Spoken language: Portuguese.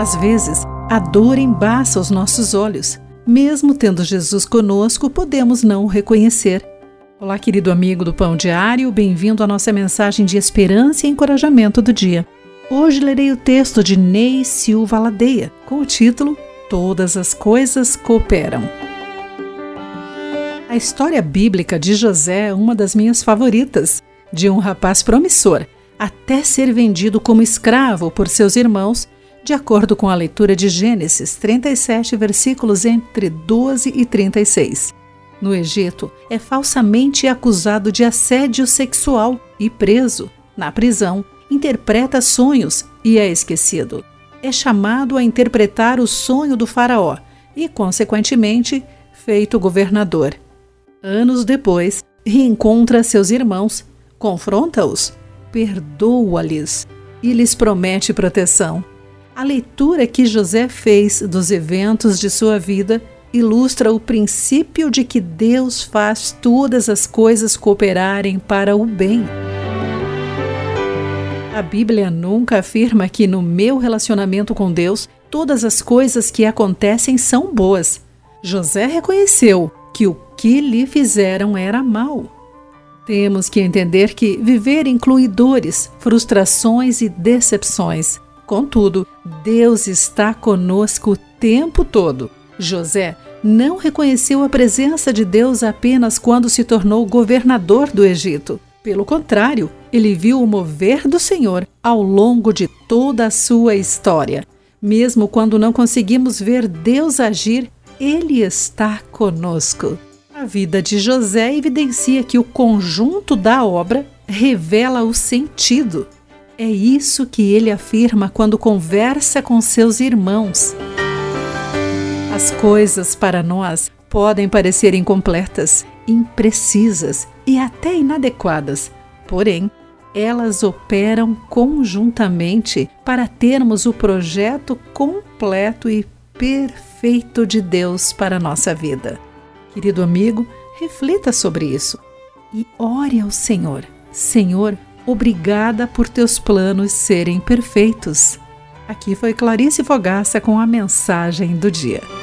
Às vezes, a dor embaça os nossos olhos. Mesmo tendo Jesus conosco, podemos não o reconhecer. Olá, querido amigo do Pão Diário, bem-vindo à nossa mensagem de esperança e encorajamento do dia. Hoje lerei o texto de Ney Silva Ladeia, com o título Todas as Coisas Cooperam. A história bíblica de José é uma das minhas favoritas, de um rapaz promissor, até ser vendido como escravo por seus irmãos de acordo com a leitura de Gênesis 37, versículos entre 12 e 36. No Egito, é falsamente acusado de assédio sexual e preso. Na prisão, interpreta sonhos e é esquecido. É chamado a interpretar o sonho do Faraó e, consequentemente, feito governador. Anos depois, reencontra seus irmãos, confronta-os, perdoa-lhes e lhes promete proteção. A leitura que José fez dos eventos de sua vida ilustra o princípio de que Deus faz todas as coisas cooperarem para o bem. A Bíblia nunca afirma que no meu relacionamento com Deus todas as coisas que acontecem são boas. José reconheceu que o que lhe fizeram era mal. Temos que entender que viver inclui dores, frustrações e decepções. Contudo, Deus está conosco o tempo todo. José não reconheceu a presença de Deus apenas quando se tornou governador do Egito. Pelo contrário, ele viu o mover do Senhor ao longo de toda a sua história. Mesmo quando não conseguimos ver Deus agir, ele está conosco. A vida de José evidencia que o conjunto da obra revela o sentido é isso que ele afirma quando conversa com seus irmãos. As coisas para nós podem parecer incompletas, imprecisas e até inadequadas, porém, elas operam conjuntamente para termos o projeto completo e perfeito de Deus para a nossa vida. Querido amigo, reflita sobre isso e ore ao Senhor. Senhor, Obrigada por teus planos serem perfeitos. Aqui foi Clarice Fogaça com a mensagem do dia.